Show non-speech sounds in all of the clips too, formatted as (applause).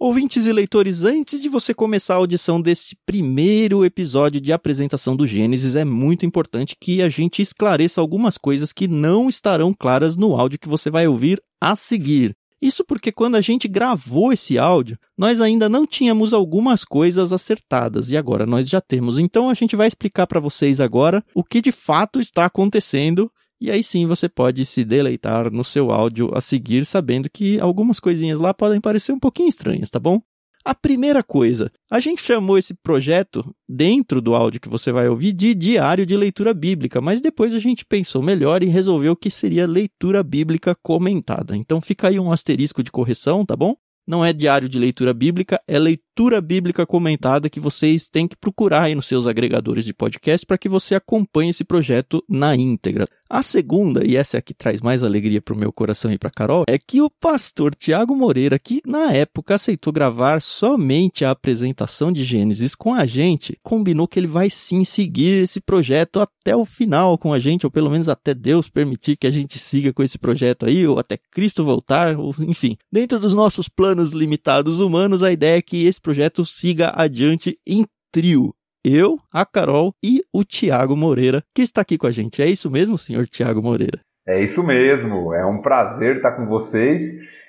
Ouvintes e leitores, antes de você começar a audição desse primeiro episódio de apresentação do Gênesis, é muito importante que a gente esclareça algumas coisas que não estarão claras no áudio que você vai ouvir a seguir. Isso porque quando a gente gravou esse áudio, nós ainda não tínhamos algumas coisas acertadas e agora nós já temos. Então a gente vai explicar para vocês agora o que de fato está acontecendo e aí sim você pode se deleitar no seu áudio a seguir, sabendo que algumas coisinhas lá podem parecer um pouquinho estranhas, tá bom? A primeira coisa, a gente chamou esse projeto, dentro do áudio que você vai ouvir, de diário de leitura bíblica, mas depois a gente pensou melhor e resolveu que seria leitura bíblica comentada. Então fica aí um asterisco de correção, tá bom? Não é diário de leitura bíblica, é leitura bíblica comentada que vocês têm que procurar aí nos seus agregadores de podcast para que você acompanhe esse projeto na íntegra. A segunda, e essa é a que traz mais alegria para o meu coração e para Carol, é que o pastor Tiago Moreira, que na época aceitou gravar somente a apresentação de Gênesis com a gente, combinou que ele vai sim seguir esse projeto até o final com a gente, ou pelo menos até Deus permitir que a gente siga com esse projeto aí, ou até Cristo voltar, ou, enfim. Dentro dos nossos planos limitados humanos, a ideia é que esse projeto siga adiante em trio eu, a Carol e o Tiago Moreira, que está aqui com a gente. É isso mesmo, senhor Tiago Moreira? É isso mesmo, é um prazer estar com vocês.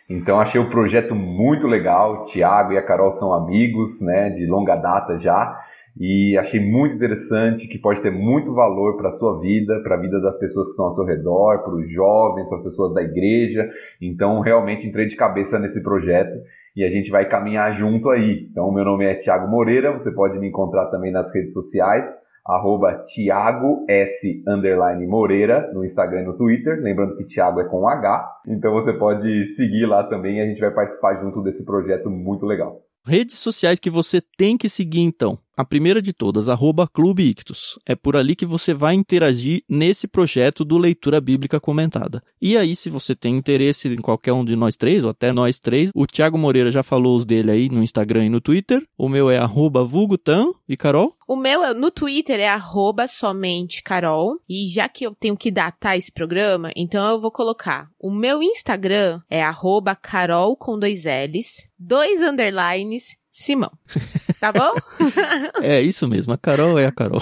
Então achei o projeto muito legal. Tiago e a Carol são amigos, né, de longa data já. E achei muito interessante que pode ter muito valor para a sua vida, para a vida das pessoas que estão ao seu redor, para os jovens, para as pessoas da igreja. Então realmente entrei de cabeça nesse projeto e a gente vai caminhar junto aí. Então, meu nome é Tiago Moreira, você pode me encontrar também nas redes sociais, arroba Tiago S underline Moreira no Instagram e no Twitter, lembrando que Tiago é com H, então você pode seguir lá também a gente vai participar junto desse projeto muito legal. Redes sociais que você tem que seguir então. A primeira de todas, arroba Clube Ictus. É por ali que você vai interagir nesse projeto do Leitura Bíblica Comentada. E aí, se você tem interesse em qualquer um de nós três, ou até nós três, o Thiago Moreira já falou os dele aí no Instagram e no Twitter. O meu é arroba vulgutan. E Carol? O meu no Twitter é arroba somente Carol. E já que eu tenho que datar esse programa, então eu vou colocar. O meu Instagram é arroba Carol com dois L's, dois underlines Simão. Tá bom? (laughs) é isso mesmo, a Carol é a Carol.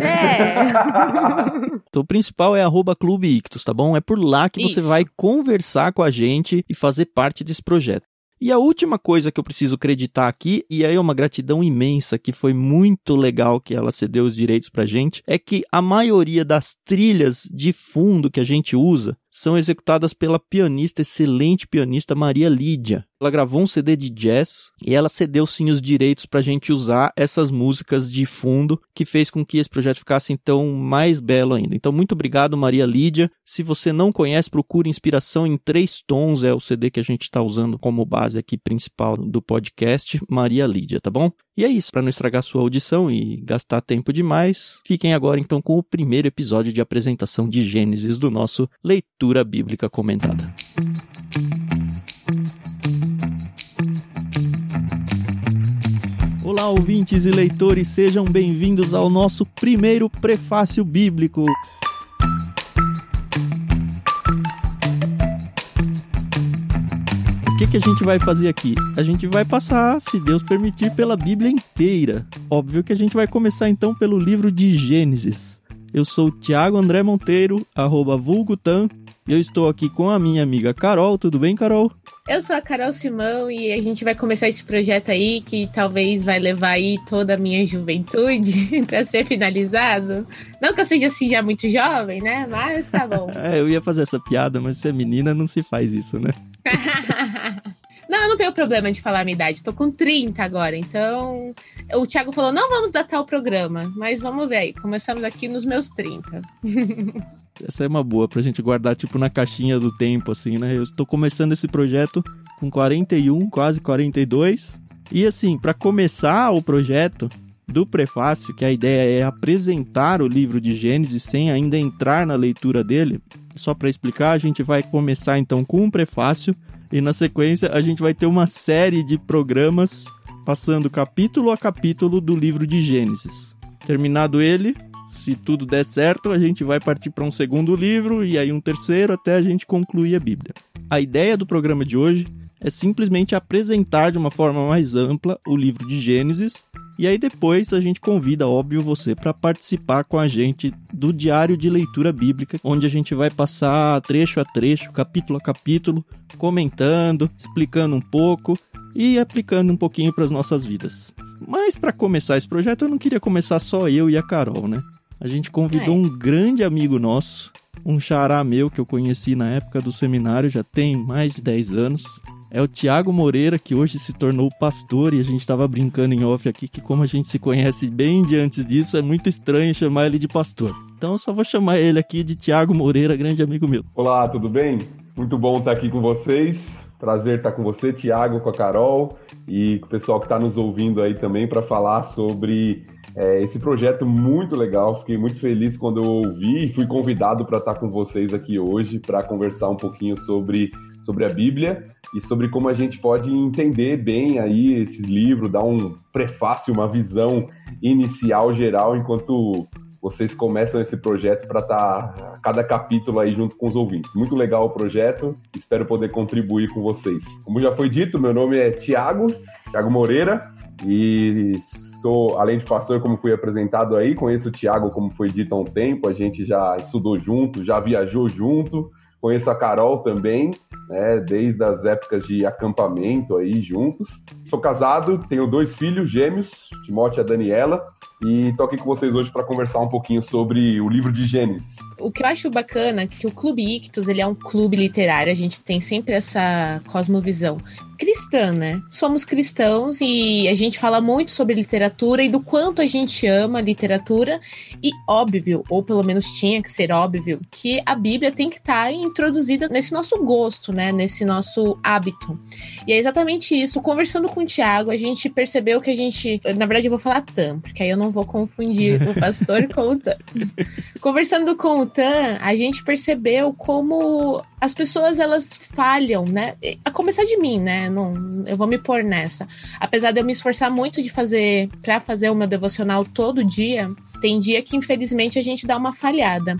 É. (laughs) então, o principal é arroba Clube Ictus, tá bom? É por lá que você vai conversar com a gente e fazer parte desse projeto. E a última coisa que eu preciso acreditar aqui, e aí é uma gratidão imensa, que foi muito legal que ela cedeu os direitos pra gente, é que a maioria das trilhas de fundo que a gente usa são executadas pela pianista, excelente pianista Maria Lídia. Ela gravou um CD de jazz e ela cedeu sim os direitos para a gente usar essas músicas de fundo, que fez com que esse projeto ficasse então mais belo ainda. Então, muito obrigado, Maria Lídia. Se você não conhece, procure Inspiração em Três Tons, é o CD que a gente está usando como base aqui principal do podcast, Maria Lídia, tá bom? E é isso, para não estragar sua audição e gastar tempo demais, fiquem agora então com o primeiro episódio de apresentação de Gênesis do nosso Leitura Bíblica Comentada. Olá, ouvintes e leitores, sejam bem-vindos ao nosso primeiro prefácio bíblico. Que, que a gente vai fazer aqui? A gente vai passar, se Deus permitir, pela Bíblia inteira. Óbvio que a gente vai começar então pelo livro de Gênesis. Eu sou o Thiago André Monteiro, arroba vulgutan, e eu estou aqui com a minha amiga Carol. Tudo bem, Carol? Eu sou a Carol Simão e a gente vai começar esse projeto aí que talvez vai levar aí toda a minha juventude (laughs) para ser finalizado. Não que eu seja assim já muito jovem, né? Mas tá bom. (laughs) é, eu ia fazer essa piada, mas se é menina não se faz isso, né? (laughs) não, eu não tenho problema de falar a minha idade. Tô com 30 agora, então. O Thiago falou: não vamos datar o programa, mas vamos ver aí. Começamos aqui nos meus 30. (laughs) Essa é uma boa pra gente guardar, tipo, na caixinha do tempo, assim, né? Eu estou começando esse projeto com 41, quase 42. E assim, para começar o projeto do prefácio, que a ideia é apresentar o livro de Gênesis sem ainda entrar na leitura dele, só para explicar, a gente vai começar então com um prefácio e na sequência a gente vai ter uma série de programas passando capítulo a capítulo do livro de Gênesis. Terminado ele, se tudo der certo, a gente vai partir para um segundo livro e aí um terceiro até a gente concluir a Bíblia. A ideia do programa de hoje é simplesmente apresentar de uma forma mais ampla o livro de Gênesis. E aí depois a gente convida, óbvio, você para participar com a gente do diário de leitura bíblica, onde a gente vai passar trecho a trecho, capítulo a capítulo, comentando, explicando um pouco e aplicando um pouquinho para as nossas vidas. Mas para começar esse projeto, eu não queria começar só eu e a Carol, né? A gente convidou é. um grande amigo nosso, um xará meu que eu conheci na época do seminário, já tem mais de 10 anos. É o Tiago Moreira, que hoje se tornou pastor, e a gente estava brincando em off aqui que, como a gente se conhece bem de antes disso, é muito estranho chamar ele de pastor. Então eu só vou chamar ele aqui de Tiago Moreira, grande amigo meu. Olá, tudo bem? Muito bom estar aqui com vocês. Prazer estar com você, Tiago, com a Carol e com o pessoal que está nos ouvindo aí também para falar sobre é, esse projeto muito legal. Fiquei muito feliz quando eu ouvi e fui convidado para estar com vocês aqui hoje para conversar um pouquinho sobre, sobre a Bíblia e sobre como a gente pode entender bem aí esse livro, dar um prefácio, uma visão inicial geral enquanto vocês começam esse projeto para estar tá cada capítulo aí junto com os ouvintes. Muito legal o projeto, espero poder contribuir com vocês. Como já foi dito, meu nome é Tiago, Tiago Moreira, e sou, além de pastor, como fui apresentado aí, conheço o Tiago, como foi dito há um tempo, a gente já estudou junto, já viajou junto, conheço a Carol também, né, desde as épocas de acampamento aí juntos. Sou casado, tenho dois filhos gêmeos, Timóteo e a Daniela, e tô aqui com vocês hoje para conversar um pouquinho sobre o livro de Gênesis. O que eu acho bacana é que o Clube Ictus, ele é um clube literário, a gente tem sempre essa cosmovisão cristã, né? Somos cristãos e a gente fala muito sobre literatura e do quanto a gente ama literatura e óbvio, ou pelo menos tinha que ser óbvio, que a Bíblia tem que estar tá introduzida nesse nosso gosto, né? Nesse nosso hábito. E é exatamente isso. Conversando com o Tiago, a gente percebeu que a gente. Na verdade, eu vou falar Tam, porque aí eu não vou confundir o (laughs) pastor com o Tam. Conversando com o Tam, a gente percebeu como as pessoas elas falham, né? A começar de mim, né? Não, eu vou me pôr nessa. Apesar de eu me esforçar muito de fazer para fazer o meu devocional todo dia, tem dia que infelizmente a gente dá uma falhada.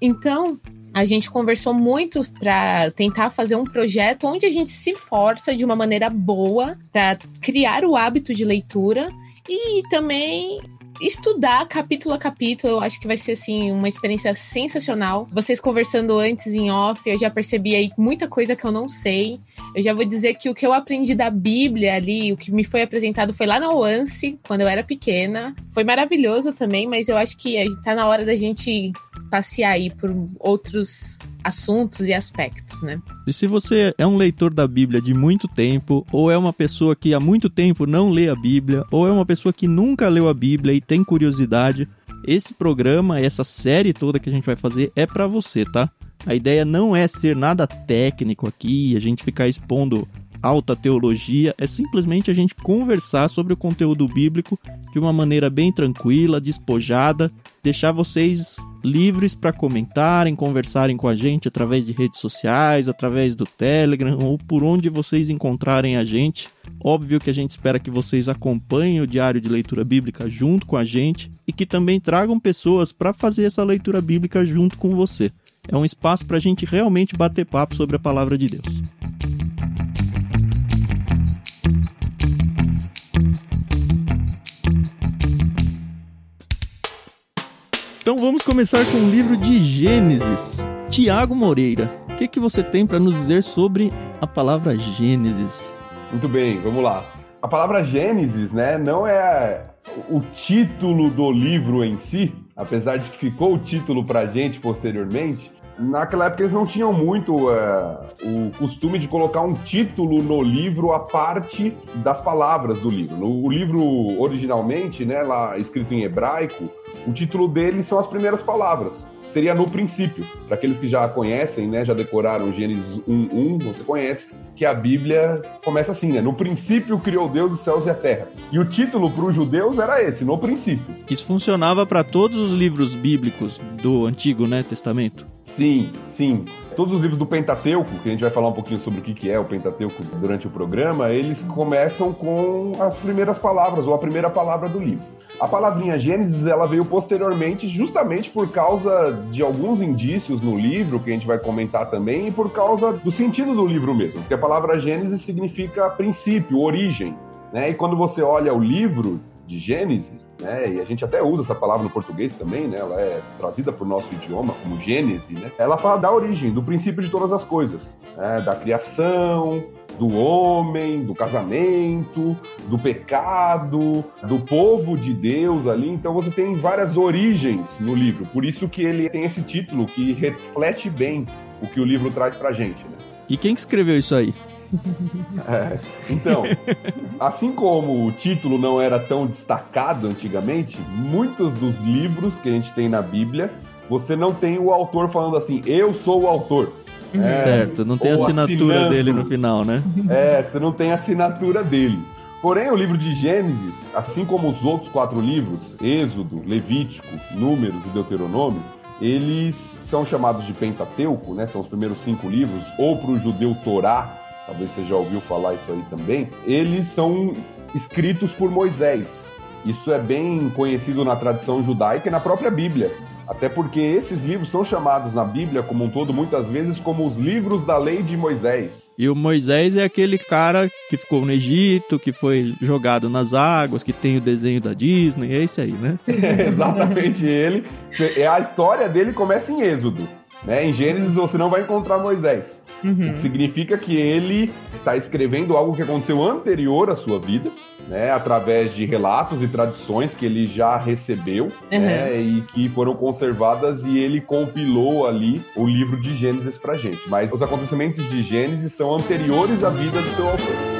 Então, a gente conversou muito para tentar fazer um projeto onde a gente se força de uma maneira boa para criar o hábito de leitura e também estudar capítulo a capítulo, eu acho que vai ser assim uma experiência sensacional. Vocês conversando antes em off, eu já percebi aí muita coisa que eu não sei. Eu já vou dizer que o que eu aprendi da Bíblia ali, o que me foi apresentado foi lá na OANCE, quando eu era pequena. Foi maravilhoso também, mas eu acho que tá na hora da gente passear aí por outros assuntos e aspectos, né? E se você é um leitor da Bíblia de muito tempo, ou é uma pessoa que há muito tempo não lê a Bíblia, ou é uma pessoa que nunca leu a Bíblia e tem curiosidade, esse programa, essa série toda que a gente vai fazer é para você, tá? A ideia não é ser nada técnico aqui, a gente ficar expondo alta teologia, é simplesmente a gente conversar sobre o conteúdo bíblico de uma maneira bem tranquila, despojada, deixar vocês livres para comentarem, conversarem com a gente através de redes sociais, através do Telegram ou por onde vocês encontrarem a gente. Óbvio que a gente espera que vocês acompanhem o diário de leitura bíblica junto com a gente e que também tragam pessoas para fazer essa leitura bíblica junto com você. É um espaço para a gente realmente bater papo sobre a palavra de Deus. Então vamos começar com o livro de Gênesis. Tiago Moreira, o que, que você tem para nos dizer sobre a palavra Gênesis? Muito bem, vamos lá. A palavra Gênesis, né, não é o título do livro em si, apesar de que ficou o título para gente posteriormente, naquela época eles não tinham muito uh, o costume de colocar um título no livro a parte das palavras do livro. O livro originalmente, né, lá escrito em hebraico, o título dele são as primeiras palavras. Seria no princípio. Para aqueles que já conhecem, né, já decoraram Gênesis 1:1, você conhece que a Bíblia começa assim, né? No princípio criou Deus os céus e a terra. E o título para os judeus era esse, no princípio. Isso funcionava para todos os livros bíblicos do Antigo, né, Testamento? Sim, sim. Todos os livros do Pentateuco, que a gente vai falar um pouquinho sobre o que é o Pentateuco durante o programa, eles começam com as primeiras palavras, ou a primeira palavra do livro. A palavrinha Gênesis ela veio posteriormente justamente por causa de alguns indícios no livro, que a gente vai comentar também, e por causa do sentido do livro mesmo. Porque a palavra Gênesis significa princípio, origem. Né? E quando você olha o livro de Gênesis, né? E a gente até usa essa palavra no português também, né? Ela é trazida para o nosso idioma como Gênese, né? Ela fala da origem, do princípio de todas as coisas, né? da criação, do homem, do casamento, do pecado, do povo de Deus ali. Então você tem várias origens no livro. Por isso que ele tem esse título que reflete bem o que o livro traz pra gente. Né? E quem que escreveu isso aí? É, então, assim como o título não era tão destacado antigamente, muitos dos livros que a gente tem na Bíblia, você não tem o autor falando assim, eu sou o autor. É, certo, não tem assinatura assinando. dele no final, né? É, você não tem assinatura dele. Porém, o livro de Gênesis, assim como os outros quatro livros, Êxodo, Levítico, Números e Deuteronômio, eles são chamados de Pentateuco, né? São os primeiros cinco livros, ou para o judeu Torá, talvez você já ouviu falar isso aí também. Eles são escritos por Moisés. Isso é bem conhecido na tradição judaica e na própria Bíblia. Até porque esses livros são chamados na Bíblia como um todo muitas vezes como os livros da lei de Moisés. E o Moisés é aquele cara que ficou no Egito, que foi jogado nas águas, que tem o desenho da Disney, é esse aí, né? É (laughs) exatamente ele. É, a história dele começa em Êxodo. Né? Em Gênesis você não vai encontrar Moisés. Uhum. O que significa que ele está escrevendo algo que aconteceu anterior à sua vida, né, através de relatos e tradições que ele já recebeu uhum. né, e que foram conservadas e ele compilou ali o livro de Gênesis para gente. Mas os acontecimentos de Gênesis são anteriores à vida do seu autor.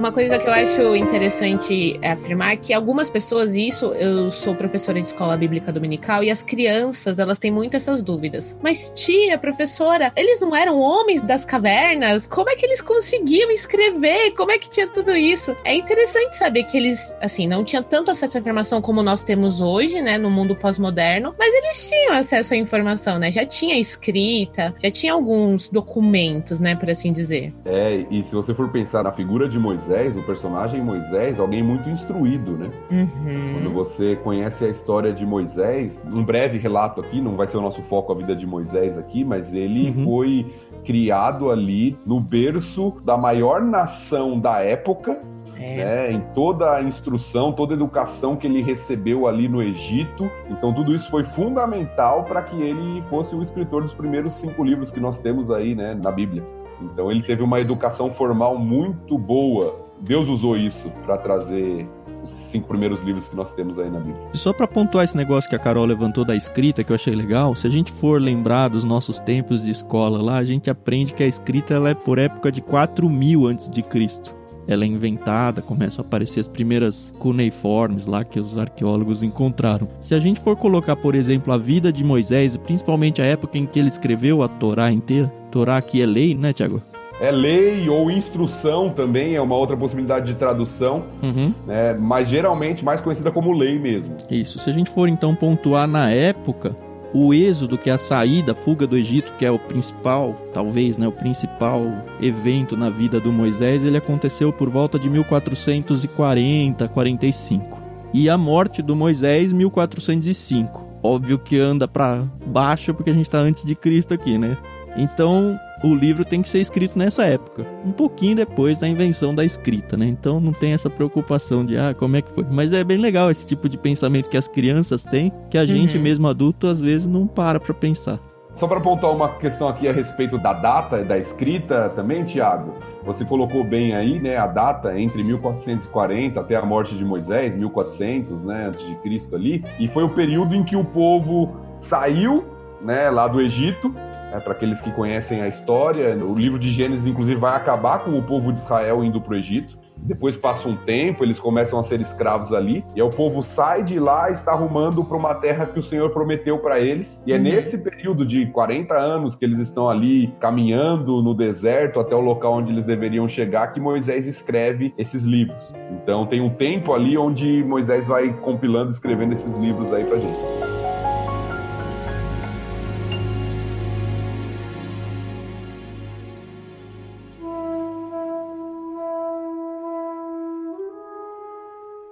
Uma coisa que eu acho interessante afirmar é que algumas pessoas, isso, eu sou professora de escola bíblica dominical e as crianças, elas têm muito essas dúvidas. Mas tia, professora, eles não eram homens das cavernas? Como é que eles conseguiam escrever? Como é que tinha tudo isso? É interessante saber que eles, assim, não tinham tanto acesso à informação como nós temos hoje, né, no mundo pós-moderno, mas eles tinham acesso à informação, né? Já tinha escrita, já tinha alguns documentos, né, por assim dizer. É, e se você for pensar na figura de Moisés, Moisés, o personagem Moisés, alguém muito instruído, né? Uhum. Quando você conhece a história de Moisés, um breve relato aqui, não vai ser o nosso foco a vida de Moisés aqui, mas ele uhum. foi criado ali no berço da maior nação da época, é. Né, em toda a instrução, toda a educação que ele recebeu ali no Egito. Então, tudo isso foi fundamental para que ele fosse o escritor dos primeiros cinco livros que nós temos aí né, na Bíblia. Então ele teve uma educação formal muito boa. Deus usou isso para trazer os cinco primeiros livros que nós temos aí na Bíblia. Só para pontuar esse negócio que a Carol levantou da escrita, que eu achei legal, se a gente for lembrar dos nossos tempos de escola lá, a gente aprende que a escrita ela é por época de 4000 antes de Cristo ela é inventada, começam a aparecer as primeiras cuneiformes lá que os arqueólogos encontraram. Se a gente for colocar, por exemplo, a vida de Moisés, principalmente a época em que ele escreveu a Torá inteira, Torá aqui é lei, né, Tiago? É lei ou instrução também, é uma outra possibilidade de tradução, uhum. né, mas geralmente mais conhecida como lei mesmo. Isso. Se a gente for então pontuar na época, o êxodo, que é a saída, a fuga do Egito, que é o principal, talvez, né, o principal evento na vida do Moisés, ele aconteceu por volta de 1440, 45. E a morte do Moisés, 1405. Óbvio que anda para baixo porque a gente está antes de Cristo aqui, né? Então, o livro tem que ser escrito nessa época, um pouquinho depois da invenção da escrita, né? Então não tem essa preocupação de ah, como é que foi. Mas é bem legal esse tipo de pensamento que as crianças têm, que a uhum. gente mesmo adulto às vezes não para para pensar. Só para apontar uma questão aqui a respeito da data da escrita também, Tiago. Você colocou bem aí, né, a data entre 1440 até a morte de Moisés, 1400, né, antes de Cristo ali, e foi o período em que o povo saiu, né, lá do Egito é, para aqueles que conhecem a história, o livro de Gênesis, inclusive, vai acabar com o povo de Israel indo para o Egito. Depois passa um tempo, eles começam a ser escravos ali, e aí o povo sai de lá e está arrumando para uma terra que o Senhor prometeu para eles. E é uhum. nesse período de 40 anos que eles estão ali caminhando no deserto até o local onde eles deveriam chegar que Moisés escreve esses livros. Então tem um tempo ali onde Moisés vai compilando, escrevendo esses livros aí para gente.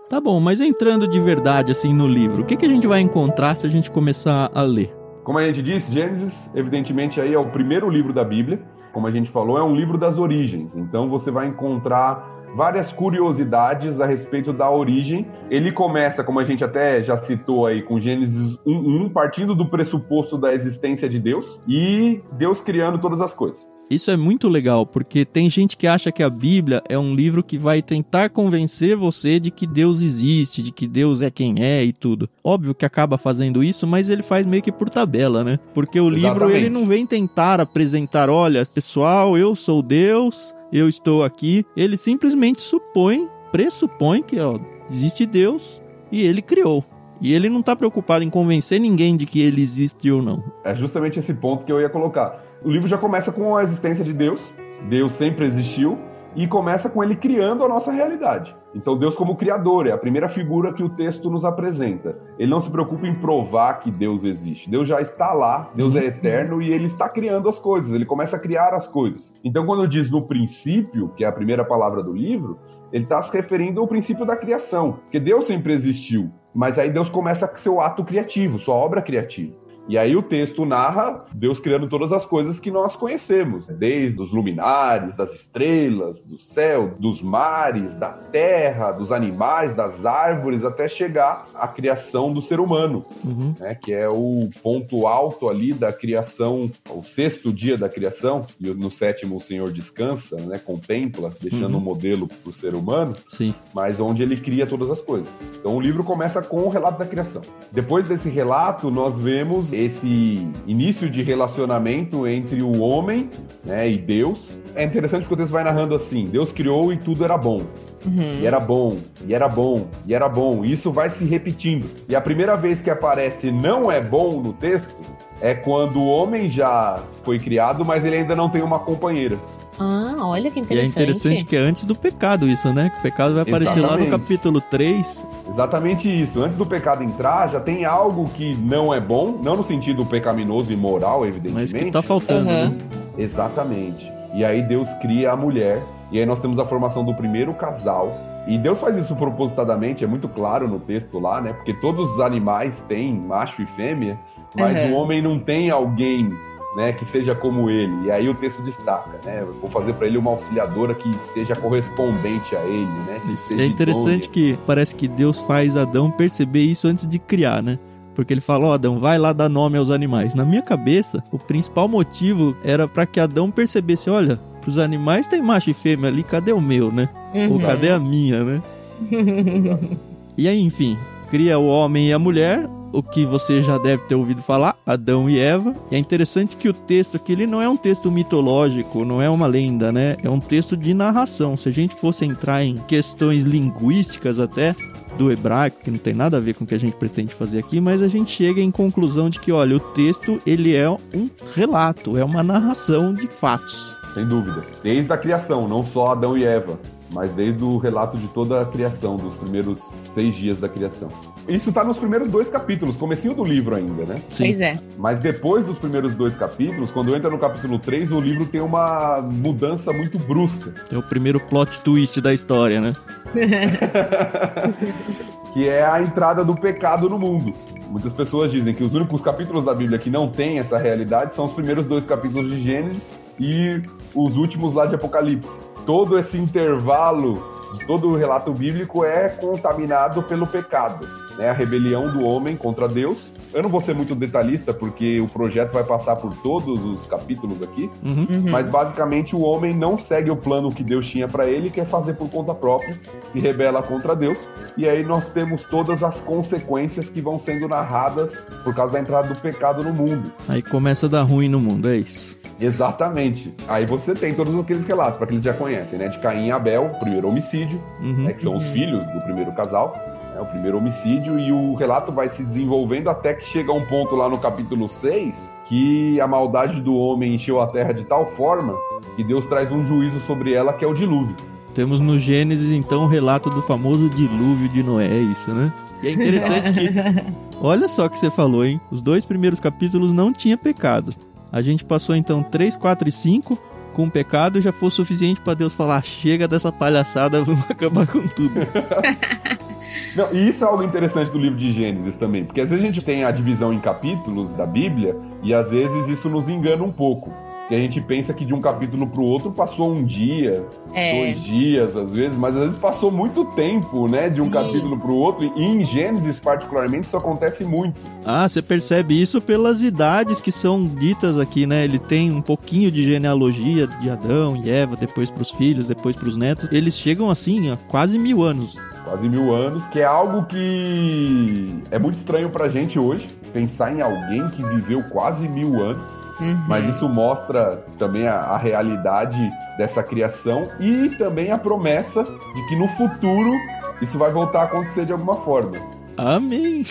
Tá bom, mas entrando de verdade assim no livro, o que, que a gente vai encontrar se a gente começar a ler? Como a gente disse, Gênesis, evidentemente, aí é o primeiro livro da Bíblia. Como a gente falou, é um livro das origens. Então você vai encontrar várias curiosidades a respeito da origem. Ele começa, como a gente até já citou aí, com Gênesis 1:1, partindo do pressuposto da existência de Deus e Deus criando todas as coisas. Isso é muito legal, porque tem gente que acha que a Bíblia é um livro que vai tentar convencer você de que Deus existe, de que Deus é quem é e tudo. Óbvio que acaba fazendo isso, mas ele faz meio que por tabela, né? Porque o livro Exatamente. ele não vem tentar apresentar, olha, pessoal, eu sou Deus, eu estou aqui. Ele simplesmente supõe, pressupõe que ó, existe Deus e ele criou. E ele não tá preocupado em convencer ninguém de que ele existe ou não. É justamente esse ponto que eu ia colocar. O livro já começa com a existência de Deus. Deus sempre existiu e começa com ele criando a nossa realidade. Então Deus como criador é a primeira figura que o texto nos apresenta. Ele não se preocupa em provar que Deus existe. Deus já está lá, Deus é eterno e ele está criando as coisas, ele começa a criar as coisas. Então quando diz no princípio, que é a primeira palavra do livro, ele está se referindo ao princípio da criação, porque Deus sempre existiu, mas aí Deus começa com seu ato criativo, sua obra criativa. E aí o texto narra Deus criando todas as coisas que nós conhecemos, desde os luminares, das estrelas, do céu, dos mares, da terra, dos animais, das árvores, até chegar à criação do ser humano, Uhum. né, que é o ponto alto ali da criação, o sexto dia da criação, e no sétimo o Senhor descansa, né, contempla, deixando Uhum. um modelo para o ser humano Sim. mas onde ele cria todas as coisas. Então o livro começa com o relato da criação. Depois desse relato, nós vemos esse início de relacionamento entre o homem né, e Deus. É interessante porque o texto vai narrando assim: Deus criou e tudo era bom. Uhum. E era bom, e era bom, e era bom. E isso vai se repetindo. E a primeira vez que aparece não é bom no texto é quando o homem já foi criado, mas ele ainda não tem uma companheira. Ah, olha que E interessante. é interessante que é antes do pecado isso, né? Que o pecado vai aparecer lá no Exatamente. capítulo 3. Exatamente isso. Antes do pecado entrar, já tem algo que não é bom, não no sentido pecaminoso e moral, evidentemente. Mas que tá faltando, Uhum. né? Exatamente. E aí Deus cria a mulher, e aí nós temos a formação do primeiro casal. E Deus faz isso propositadamente, é muito claro no texto lá, né? Porque todos os animais têm macho e fêmea, mas Uhum. o homem não tem alguém, né, que seja como ele. E aí o texto destaca, né? Eu vou fazer para ele uma auxiliadora que seja correspondente a ele, né? É interessante idônea. que parece que Deus faz Adão perceber isso antes de criar, né? Porque ele fala, ó, Adão, vai lá dar nome aos animais. Na minha cabeça, o principal motivo era para que Adão percebesse, olha, pros animais tem macho e fêmea ali, cadê o meu, né? Ou Uhum. cadê a minha, né? (laughs) E aí, enfim, cria o homem e a mulher, o que você já deve ter ouvido falar, Adão e Eva. E é interessante que o texto aqui ele não é um texto mitológico, não é uma lenda, né? É um texto de narração. Se a gente fosse entrar em questões linguísticas até do hebraico, que não tem nada a ver com o que a gente pretende fazer aqui, mas a gente chega em conclusão de que, olha, o texto ele é um relato, é uma narração de fatos. Sem dúvida. Desde a criação, não só Adão e Eva, mas desde o relato de toda a criação, dos primeiros seis dias da criação. Isso tá nos primeiros dois capítulos, comecinho do livro ainda, né? Pois é. Mas depois dos primeiros dois capítulos, quando entra no capítulo 3, o livro tem uma mudança muito brusca. É o primeiro plot twist da história, né? (laughs) que é a entrada do pecado no mundo. Muitas pessoas dizem que os únicos capítulos da Bíblia que não têm essa realidade são os primeiros dois capítulos de Gênesis e os últimos lá de Apocalipse. Todo esse intervalo de todo o relato bíblico é contaminado pelo pecado, né? A rebelião do homem contra Deus. Eu não vou ser muito detalhista porque o projeto vai passar por todos os capítulos aqui, Uhum. Uhum. mas basicamente o homem não segue o plano que Deus tinha para ele, quer fazer por conta própria, se rebela contra Deus, e aí nós temos todas as consequências que vão sendo narradas por causa da entrada do pecado no mundo. Aí começa a dar ruim no mundo, é isso. Exatamente. Aí você tem todos aqueles relatos, para que eles já conhecem, né? De Caim e Abel, o primeiro homicídio, Uhum. né? que são os filhos do primeiro casal, né? o primeiro homicídio, e o relato vai se desenvolvendo até que chega um ponto lá no capítulo 6 que a maldade do homem encheu a terra de tal forma que Deus traz um juízo sobre ela, que é o dilúvio. Temos no Gênesis, então, o relato do famoso dilúvio de Noé, é isso, né? E é interessante que. (laughs) Olha só o que você falou, hein? Os dois primeiros capítulos não tinha pecado. A gente passou então 3, 4 e 5 com o pecado já foi suficiente para Deus falar: chega dessa palhaçada, (laughs) vamos acabar com tudo. (laughs) Não, e isso é algo interessante do livro de Gênesis também, porque às vezes a gente tem a divisão em capítulos da Bíblia e às vezes isso nos engana um pouco. Que a gente pensa que de um capítulo para o outro passou um dia, é. dois dias, às vezes, mas às vezes passou muito tempo, né? De um Sim. capítulo para o outro. E em Gênesis, particularmente, isso acontece muito. Ah, você percebe isso pelas idades que são ditas aqui, né? Ele tem um pouquinho de genealogia de Adão e Eva, depois para os filhos, depois para os netos. Eles chegam assim a quase mil anos quase mil anos, que é algo que é muito estranho pra gente hoje, pensar em alguém que viveu quase mil anos. Uhum. Mas isso mostra também a, a, realidade dessa criação e também a promessa de que no futuro isso vai voltar a acontecer de alguma forma. Amém!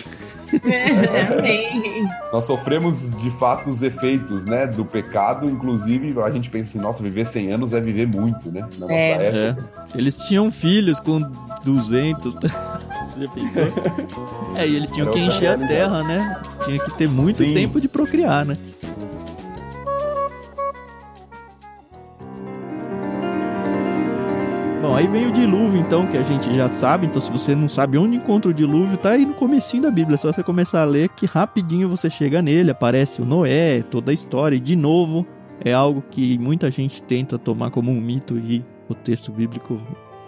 Amém! (laughs) Nós sofremos de fato os efeitos né, do pecado, inclusive a gente pensa assim, nossa, viver 100 anos é viver muito, né? Na nossa é. época. É. Eles tinham filhos com 200. (laughs) Você pensou? (laughs) É, e eles tinham Era que encher a terra, né? Tinha que ter muito Sim. tempo de procriar, né? Aí vem o dilúvio, então, que a gente já sabe. Então, se você não sabe onde encontra o dilúvio, tá aí no comecinho da Bíblia. É só você começar a ler que rapidinho você chega nele. Aparece o Noé, toda a história. E, de novo, é algo que muita gente tenta tomar como um mito e o texto bíblico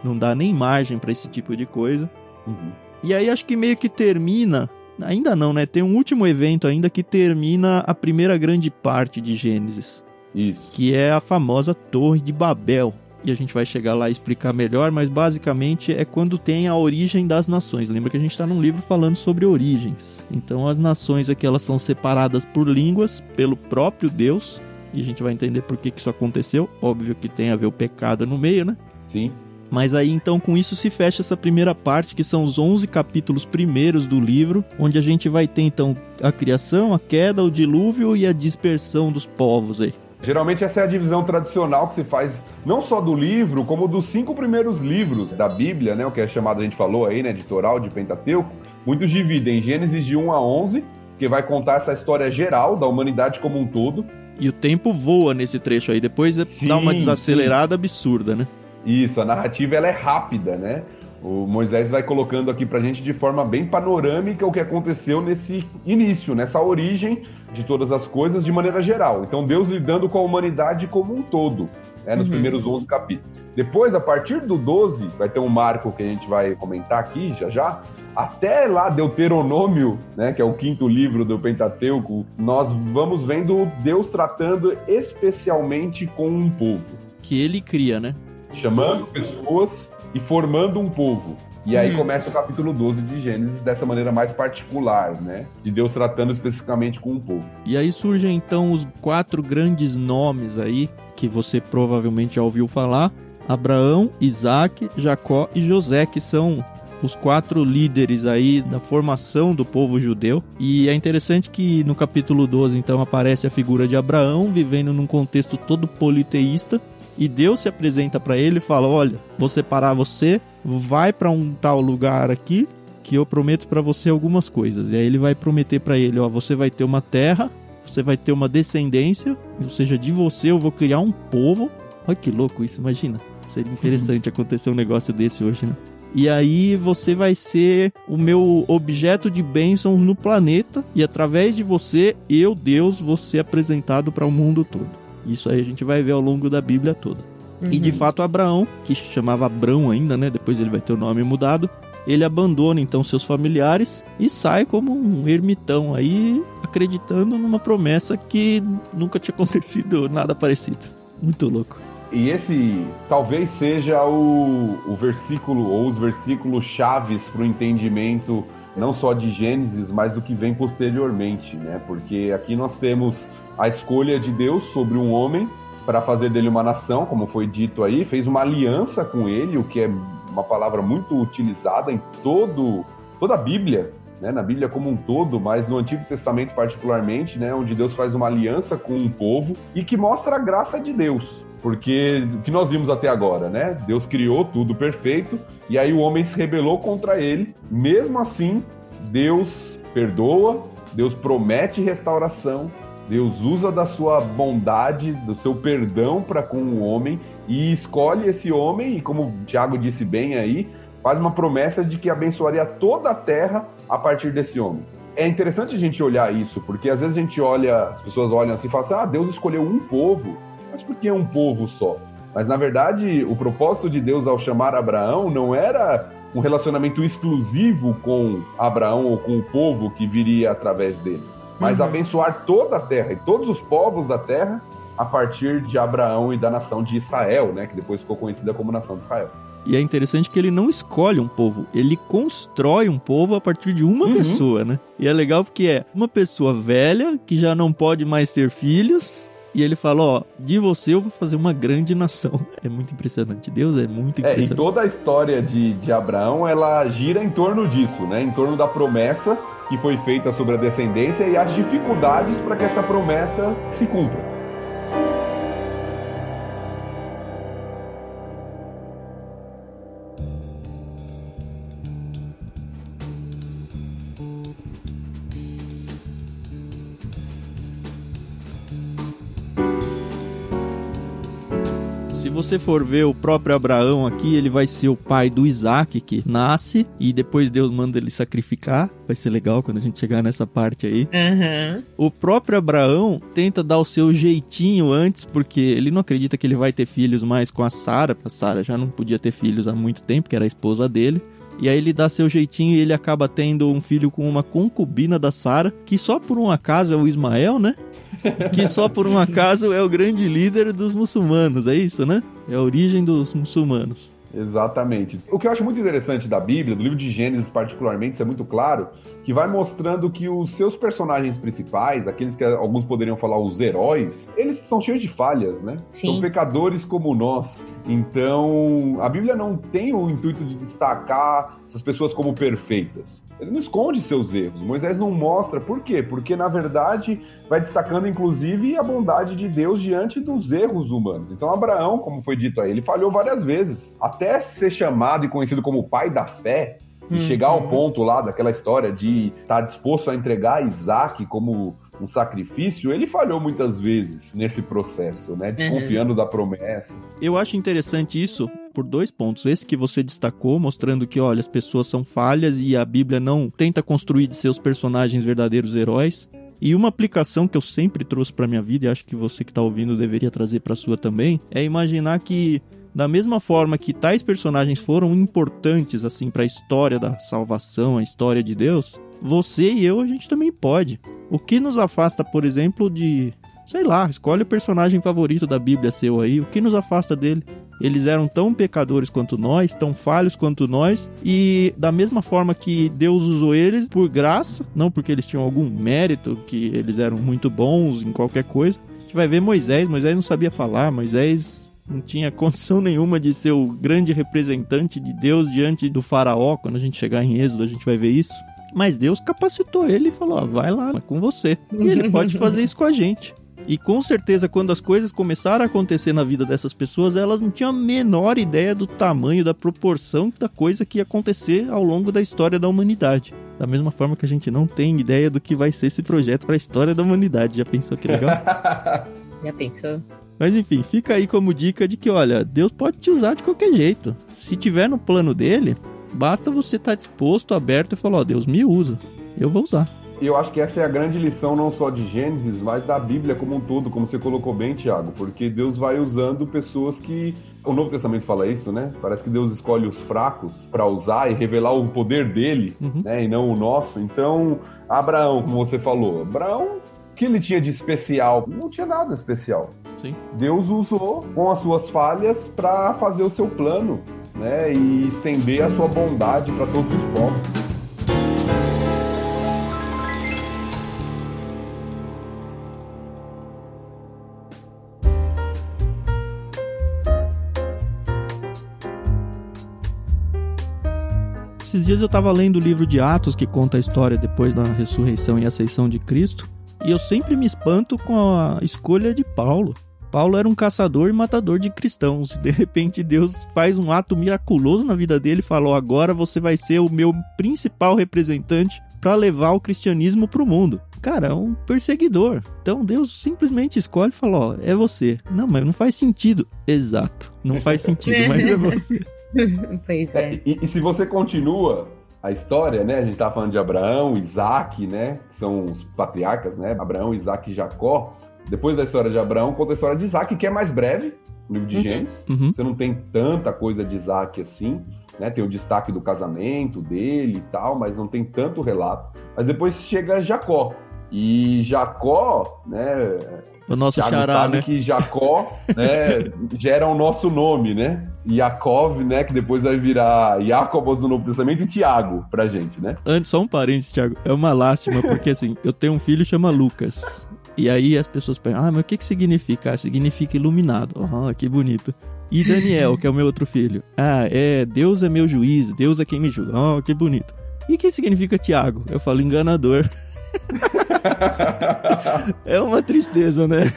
não dá nem margem para esse tipo de coisa. Uhum. E aí acho que meio que termina... Ainda não, né? Tem um último evento ainda que termina a primeira grande parte de Gênesis. Isso. Que é a famosa Torre de Babel e a gente vai chegar lá e explicar melhor, mas basicamente é quando tem a origem das nações. Lembra que a gente está num livro falando sobre origens. Então as nações aqui elas são separadas por línguas pelo próprio Deus, e a gente vai entender por que, que isso aconteceu. Óbvio que tem a ver o pecado no meio, né? Sim. Mas aí então com isso se fecha essa primeira parte, que são os 11 capítulos primeiros do livro, onde a gente vai ter então a criação, a queda, o dilúvio e a dispersão dos povos aí. Geralmente essa é a divisão tradicional que se faz não só do livro, como dos cinco primeiros livros da Bíblia, né, o que é chamado, a gente falou aí, né, de Toral, de Pentateuco. Muitos dividem Gênesis de 1 a 11, que vai contar essa história geral da humanidade como um todo. E o tempo voa nesse trecho aí, depois sim, dá uma desacelerada sim. absurda, né? Isso, a narrativa ela é rápida, né? O Moisés vai colocando aqui pra gente de forma bem panorâmica o que aconteceu nesse início, nessa origem de todas as coisas de maneira geral. Então, Deus lidando com a humanidade como um todo, né, nos uhum. primeiros 11 capítulos. Depois, a partir do 12, vai ter um marco que a gente vai comentar aqui já já. Até lá, Deuteronômio, né, que é o quinto livro do Pentateuco, nós vamos vendo Deus tratando especialmente com um povo. Que ele cria, né? Chamando pessoas e formando um povo. E aí uhum. começa o capítulo 12 de Gênesis dessa maneira mais particular, né? De Deus tratando especificamente com um povo. E aí surgem então os quatro grandes nomes aí que você provavelmente já ouviu falar: Abraão, Isaac, Jacó e José, que são os quatro líderes aí da formação do povo judeu. E é interessante que no capítulo 12 então aparece a figura de Abraão vivendo num contexto todo politeísta e Deus se apresenta para ele e fala: Olha, vou separar você, vai para um tal lugar aqui que eu prometo para você algumas coisas. E aí ele vai prometer para ele: Ó, você vai ter uma terra, você vai ter uma descendência, ou seja, de você eu vou criar um povo. Olha que louco isso, imagina. Seria interessante (laughs) acontecer um negócio desse hoje, né? E aí você vai ser o meu objeto de bênçãos no planeta e através de você, eu, Deus, vou ser apresentado para o mundo todo. Isso aí a gente vai ver ao longo da Bíblia toda. Uhum. E de uhum. fato Abraão, que chamava Abrão ainda, né? Depois ele vai ter o nome mudado. Ele abandona então seus familiares e sai como um ermitão aí, acreditando numa promessa que nunca tinha (laughs) acontecido nada parecido. Muito louco. E esse talvez seja o, o versículo ou os versículos chaves para o entendimento não só de Gênesis, mas do que vem posteriormente, né? Porque aqui nós temos a escolha de Deus sobre um homem para fazer dele uma nação, como foi dito aí, fez uma aliança com ele, o que é uma palavra muito utilizada em todo toda a Bíblia, né, na Bíblia como um todo, mas no Antigo Testamento particularmente, né, onde Deus faz uma aliança com um povo e que mostra a graça de Deus. Porque o que nós vimos até agora, né? Deus criou tudo perfeito e aí o homem se rebelou contra ele. Mesmo assim, Deus perdoa, Deus promete restauração, Deus usa da sua bondade, do seu perdão para com o homem e escolhe esse homem, e como o Tiago disse bem aí, faz uma promessa de que abençoaria toda a terra a partir desse homem. É interessante a gente olhar isso, porque às vezes a gente olha, as pessoas olham assim e falam assim: ah, Deus escolheu um povo, mas por que um povo só? Mas na verdade, o propósito de Deus ao chamar Abraão não era um relacionamento exclusivo com Abraão ou com o povo que viria através dele mas uhum. abençoar toda a terra e todos os povos da terra a partir de Abraão e da nação de Israel, né, que depois ficou conhecida como nação de Israel. E é interessante que ele não escolhe um povo, ele constrói um povo a partir de uma uhum. pessoa, né? E é legal porque é uma pessoa velha que já não pode mais ter filhos. E ele fala, ó, de você eu vou fazer uma grande nação. (laughs) É muito impressionante. Deus é muito impressionante. É, e toda a história de, de Abraão, ela gira em torno disso, né? Em torno da promessa que foi feita sobre a descendência e as dificuldades para que essa promessa se cumpra. Você for ver o próprio Abraão aqui, ele vai ser o pai do Isaac que nasce e depois Deus manda ele sacrificar. Vai ser legal quando a gente chegar nessa parte aí. Uhum. O próprio Abraão tenta dar o seu jeitinho antes, porque ele não acredita que ele vai ter filhos mais com a Sara. A Sara já não podia ter filhos há muito tempo, que era a esposa dele. E aí ele dá seu jeitinho e ele acaba tendo um filho com uma concubina da Sara, que só por um acaso é o Ismael, né? Que só por um acaso é o grande líder dos muçulmanos, é isso, né? É a origem dos muçulmanos. Exatamente. O que eu acho muito interessante da Bíblia, do livro de Gênesis particularmente, isso é muito claro, que vai mostrando que os seus personagens principais, aqueles que alguns poderiam falar os heróis, eles são cheios de falhas, né? Sim. São pecadores como nós. Então, a Bíblia não tem o intuito de destacar essas pessoas como perfeitas. Ele não esconde seus erros. Moisés não mostra. Por quê? Porque, na verdade, vai destacando, inclusive, a bondade de Deus diante dos erros humanos. Então, Abraão, como foi dito aí, ele falhou várias vezes. Até ser chamado e conhecido como pai da fé, e uhum. chegar ao ponto lá daquela história de estar tá disposto a entregar Isaac como um sacrifício, ele falhou muitas vezes nesse processo, né? Desconfiando uhum. da promessa. Eu acho interessante isso por dois pontos. Esse que você destacou, mostrando que, olha, as pessoas são falhas e a Bíblia não tenta construir de seus personagens verdadeiros heróis. E uma aplicação que eu sempre trouxe para minha vida e acho que você que está ouvindo deveria trazer para sua também, é imaginar que da mesma forma que tais personagens foram importantes assim para a história da salvação, a história de Deus, você e eu a gente também pode. O que nos afasta, por exemplo, de sei lá, escolhe o personagem favorito da Bíblia seu aí, o que nos afasta dele? Eles eram tão pecadores quanto nós, tão falhos quanto nós, e da mesma forma que Deus usou eles por graça, não porque eles tinham algum mérito, que eles eram muito bons em qualquer coisa. A gente vai ver Moisés, Moisés não sabia falar, Moisés não tinha condição nenhuma de ser o grande representante de Deus diante do faraó. Quando a gente chegar em Êxodo, a gente vai ver isso. Mas Deus capacitou ele e falou: ó, vai lá, é com você. E ele (laughs) pode fazer isso com a gente. E com certeza, quando as coisas começaram a acontecer na vida dessas pessoas, elas não tinham a menor ideia do tamanho, da proporção da coisa que ia acontecer ao longo da história da humanidade. Da mesma forma que a gente não tem ideia do que vai ser esse projeto para a história da humanidade. Já pensou que legal? (laughs) Já pensou? Mas enfim, fica aí como dica de que, olha, Deus pode te usar de qualquer jeito. Se tiver no plano dele, basta você estar tá disposto, aberto e falar, ó, Deus me usa. Eu vou usar. E eu acho que essa é a grande lição não só de Gênesis, mas da Bíblia como um todo, como você colocou bem, Tiago, porque Deus vai usando pessoas que o Novo Testamento fala isso, né? Parece que Deus escolhe os fracos para usar e revelar o poder dele, uhum. né? E não o nosso. Então, Abraão, como você falou, Abraão, que ele tinha de especial? Não tinha nada especial. Sim. Deus usou com as suas falhas para fazer o seu plano, né? E estender a sua bondade para todos os povos. Esses dias eu estava lendo o livro de Atos que conta a história depois da ressurreição e ascensão de Cristo, e eu sempre me espanto com a escolha de Paulo. Paulo era um caçador e matador de cristãos. (laughs) De repente, Deus faz um ato miraculoso na vida dele e falou: Agora você vai ser o meu principal representante para levar o cristianismo para o mundo. cara, é um perseguidor. Então Deus simplesmente escolhe e fala: Ó, é você. Não, mas não faz sentido. Exato. Não faz sentido, (laughs) mas é você. pois é. é e, e, se você continua a história, né? A gente estava falando de Abraão, Isaac, né? Que são os patriarcas, né? Abraão, Isaac e Jacó. Depois da história de Abraão, conta a história de Isaac, que é mais breve, no livro de uhum. Gênesis. Uhum. Você não tem tanta coisa de Isaac assim. Né, tem o destaque do casamento dele e tal, mas não tem tanto relato. Mas depois chega Jacó. E Jacó, né? O nosso Thiago xará, sabe né? que Jacó né, gera o nosso nome, né? Yaakov, né? Que depois vai virar Jacobos no Novo Testamento e Tiago pra gente, né? Antes, só um parênteses, Tiago. É uma lástima, porque assim, eu tenho um filho que chama Lucas. E aí as pessoas perguntam, ah, mas o que que significa? Ah, significa iluminado. Oh, que bonito. E Daniel, que é o meu outro filho. Ah, é, Deus é meu juiz, Deus é quem me julga. Oh, que bonito. E o que significa Tiago? Eu falo enganador. (laughs) é uma tristeza, né?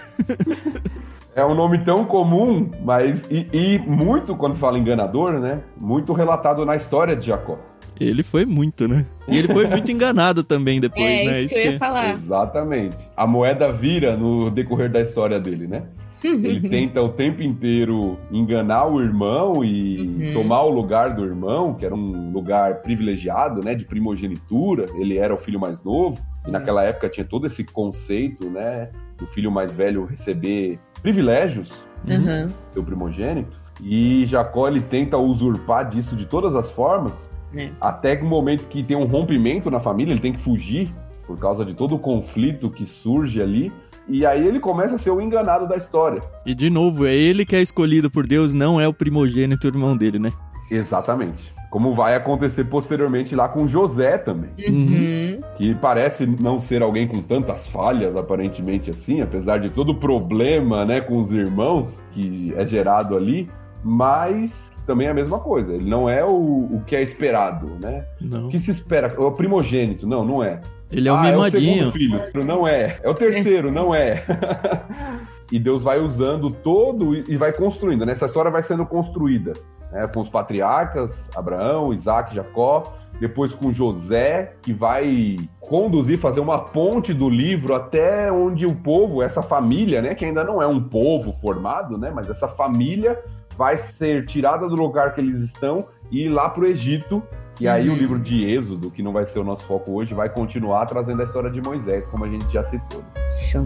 É um nome tão comum, mas e, e, muito, quando fala enganador, né? Muito relatado na história de Jacó. Ele foi muito, né? E ele foi muito enganado também depois, é, né? Isso, isso que eu ia que... falar. Exatamente. A moeda vira no decorrer da história dele, né? Ele (laughs) tenta o tempo inteiro enganar o irmão e uhum. tomar o lugar do irmão, que era um lugar privilegiado, né, de primogenitura. Ele era o filho mais novo. E naquela época tinha todo esse conceito, né, do filho mais velho receber privilégios, uhum. seu primogênito. E Jacó ele tenta usurpar disso de todas as formas, é. até que o momento que tem um rompimento na família, ele tem que fugir por causa de todo o conflito que surge ali. E aí ele começa a ser o enganado da história. E de novo, é ele que é escolhido por Deus, não é o primogênito irmão dele, né? Exatamente. Como vai acontecer posteriormente lá com José também. Uhum. Que parece não ser alguém com tantas falhas, aparentemente assim, apesar de todo o problema né, com os irmãos que é gerado ali, mas também é a mesma coisa. Ele não é o, o que é esperado, né? Não. O que se espera? É o primogênito. Não, não é. Ele é o ah, mimadinho. É o filho. Não é. É o terceiro, não é. (laughs) e Deus vai usando todo e vai construindo. Né? Essa história vai sendo construída né, com os patriarcas, Abraão, Isaac, Jacó, depois com José, que vai conduzir, fazer uma ponte do livro até onde o povo, essa família, né, que ainda não é um povo formado, né, mas essa família vai ser tirada do lugar que eles estão e ir lá para o Egito. E aí uhum. o livro de Êxodo, que não vai ser o nosso foco hoje, vai continuar trazendo a história de Moisés, como a gente já citou. Show.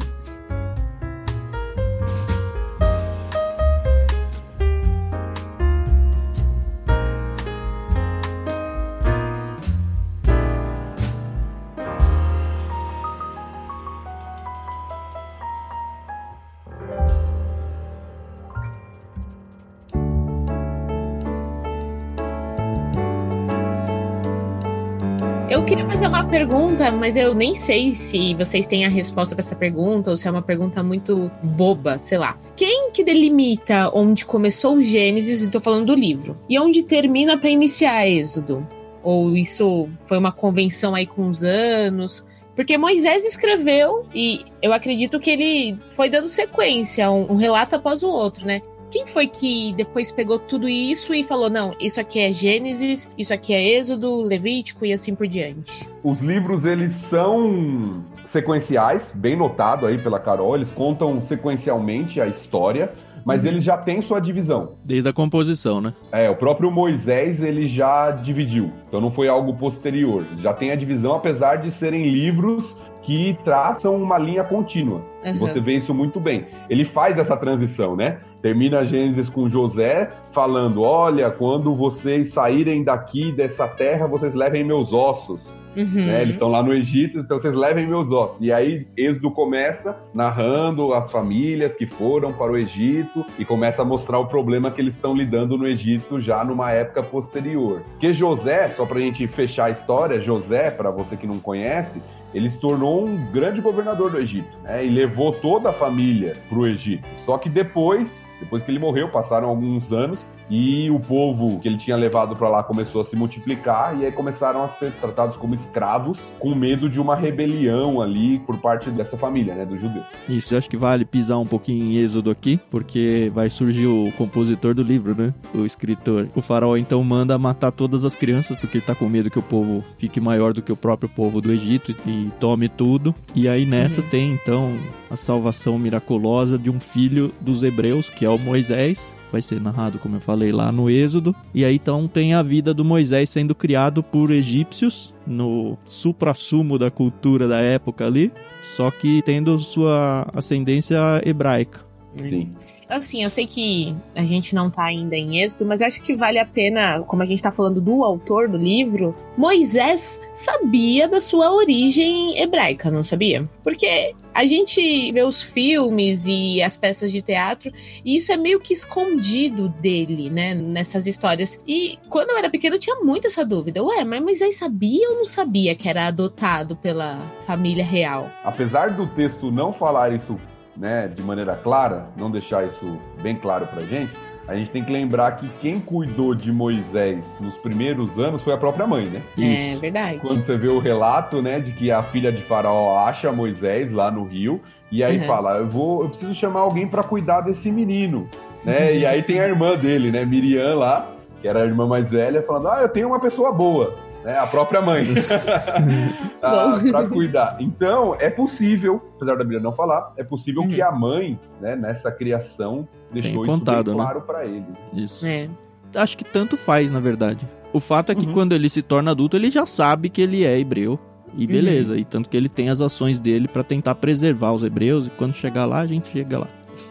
Eu queria fazer uma pergunta, mas eu nem sei se vocês têm a resposta para essa pergunta ou se é uma pergunta muito boba, sei lá. Quem que delimita onde começou o Gênesis, e tô falando do livro, e onde termina para iniciar Êxodo? Ou isso foi uma convenção aí com os anos? Porque Moisés escreveu e eu acredito que ele foi dando sequência, um, um relato após o outro, né? Quem foi que depois pegou tudo isso e falou: não, isso aqui é Gênesis, isso aqui é Êxodo, Levítico e assim por diante? Os livros, eles são sequenciais, bem notado aí pela Carol, eles contam sequencialmente a história mas uhum. eles já têm sua divisão. Desde a composição, né? É, o próprio Moisés ele já dividiu, então não foi algo posterior. Já tem a divisão, apesar de serem livros que traçam uma linha contínua. Uhum. Você vê isso muito bem. Ele faz essa transição, né? Termina a Gênesis com José falando: Olha, quando vocês saírem daqui dessa terra, vocês levem meus ossos. Uhum. Né? Eles estão lá no Egito, então vocês levem meus ossos. E aí Êxodo começa narrando as famílias que foram para o Egito e começa a mostrar o problema que eles estão lidando no Egito já numa época posterior. Que José, só para a gente fechar a história, José, para você que não conhece, ele se tornou um grande governador do Egito, né? E levou toda a família para o Egito. Só que depois Depois que ele morreu, passaram alguns anos e o povo que ele tinha levado para lá começou a se multiplicar e aí começaram a ser tratados como escravos, com medo de uma rebelião ali por parte dessa família, né, do judeu. Isso, eu acho que vale pisar um pouquinho em Êxodo aqui, porque vai surgir o compositor do livro, né? O escritor. O faraó então manda matar todas as crianças porque ele tá com medo que o povo fique maior do que o próprio povo do Egito e tome tudo. E aí nessas uhum. tem então a salvação miraculosa de um filho dos hebreus, que é o Moisés, vai ser narrado, como eu falei lá no Êxodo. E aí então tem a vida do Moisés sendo criado por egípcios no supra-sumo da cultura da época ali, só que tendo sua ascendência hebraica. Sim. Assim, eu sei que a gente não tá ainda em êxodo, mas acho que vale a pena, como a gente tá falando do autor do livro, Moisés sabia da sua origem hebraica, não sabia? Porque a gente vê os filmes e as peças de teatro, e isso é meio que escondido dele, né, nessas histórias. E quando eu era pequeno eu tinha muito essa dúvida. Ué, mas Moisés sabia ou não sabia que era adotado pela família real? Apesar do texto não falar isso né, de maneira clara, não deixar isso bem claro para gente, a gente tem que lembrar que quem cuidou de Moisés nos primeiros anos foi a própria mãe, né? É isso. É verdade. Quando você vê o relato, né, de que a filha de Faraó acha Moisés lá no rio e aí uhum. fala, eu vou, eu preciso chamar alguém para cuidar desse menino, né? Uhum. E aí tem a irmã dele, né, Miriam lá, que era a irmã mais velha, falando, ah, eu tenho uma pessoa boa né? A própria mãe. (laughs) para cuidar. Então, é possível, apesar da Bíblia não falar, é possível uhum. que a mãe, né, nessa criação, deixou Tem contado, isso bem né? claro para ele. Isso. É. Acho que tanto faz, na verdade. O fato é que uhum. quando ele se torna adulto, ele já sabe que ele é hebreu. E uhum. beleza, uhum. e tanto que ele tem as ações dele para tentar preservar os hebreus, e quando chegar lá, a gente chega lá.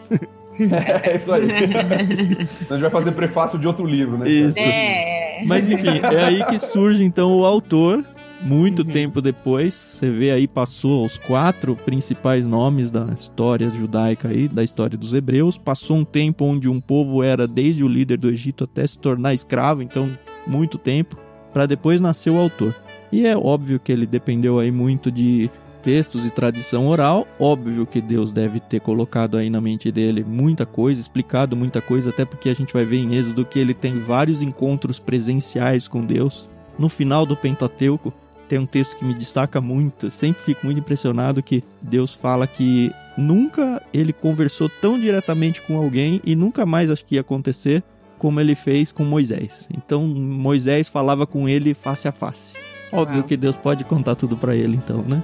(laughs) É, isso aí. (laughs) a gente vai fazer prefácio de outro livro, né? Isso. É. Mas enfim, é aí que surge então o autor. Muito uhum. tempo depois, você vê aí, passou os quatro principais nomes da história judaica aí, da história dos hebreus. Passou um tempo onde um povo era desde o líder do Egito até se tornar escravo, então muito tempo, para depois nascer o autor. E é óbvio que ele dependeu aí muito de textos e tradição oral. Óbvio que Deus deve ter colocado aí na mente dele muita coisa, explicado muita coisa, até porque a gente vai ver em Êxodo que ele tem vários encontros presenciais com Deus. No final do Pentateuco, tem um texto que me destaca muito, sempre fico muito impressionado que Deus fala que nunca ele conversou tão diretamente com alguém e nunca mais acho que ia acontecer como ele fez com Moisés. Então Moisés falava com ele face a face. Óbvio Uau. que Deus pode contar tudo para ele então, né?